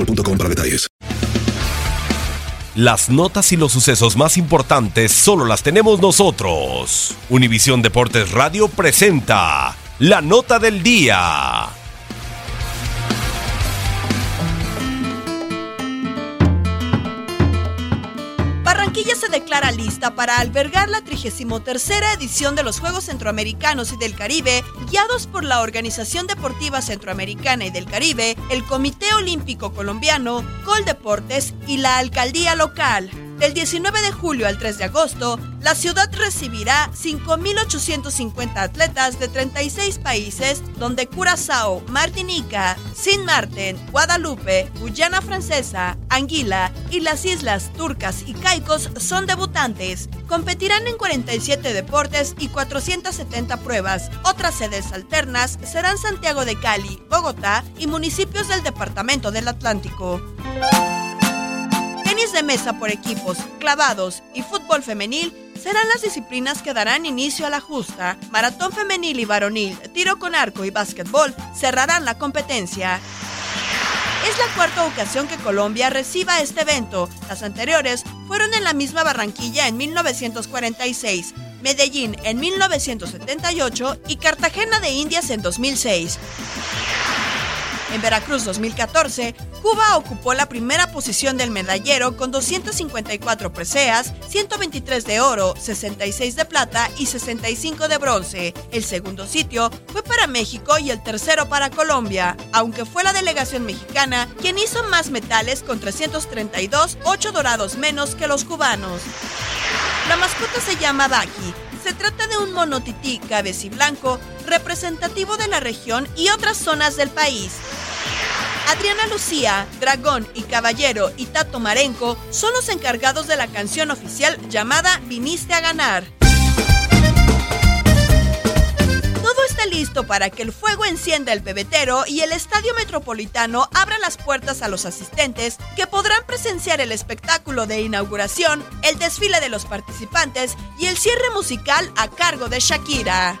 boostmobile.com para detalles. Las notas y los sucesos más importantes solo las tenemos nosotros. Univisión Deportes Radio presenta la nota del día. Barranquilla se declara lista para albergar la 33 edición de los Juegos Centroamericanos y del Caribe, guiados por la Organización Deportiva Centroamericana y del Caribe, el Comité Olímpico Colombiano, Coldeportes y la Alcaldía Local. Del 19 de julio al 3 de agosto, la ciudad recibirá 5.850 atletas de 36 países, donde Curazao, Martinica, Sin Martin, Guadalupe, Guyana Francesa, Anguila y las islas Turcas y Caicos son debutantes. Competirán en 47 deportes y 470 pruebas. Otras sedes alternas serán Santiago de Cali, Bogotá y municipios del Departamento del Atlántico. Tenis de mesa por equipos, clavados y fútbol femenil serán las disciplinas que darán inicio a la justa. Maratón femenil y varonil, tiro con arco y básquetbol cerrarán la competencia. Es la cuarta ocasión que Colombia reciba este evento. Las anteriores fueron en la misma Barranquilla en 1946, Medellín en 1978 y Cartagena de Indias en 2006. En Veracruz 2014, Cuba ocupó la primera posición del medallero con 254 preseas, 123 de oro, 66 de plata y 65 de bronce. El segundo sitio fue para México y el tercero para Colombia, aunque fue la delegación mexicana quien hizo más metales con 332, 8 dorados menos que los cubanos. La mascota se llama Baki. Se trata de un monotití cabeciblanco representativo de la región y otras zonas del país. Adriana Lucía, Dragón y Caballero y Tato Marenco son los encargados de la canción oficial llamada Viniste a ganar. Todo está listo para que el fuego encienda el pebetero y el Estadio Metropolitano abra las puertas a los asistentes que podrán presenciar el espectáculo de inauguración, el desfile de los participantes y el cierre musical a cargo de Shakira.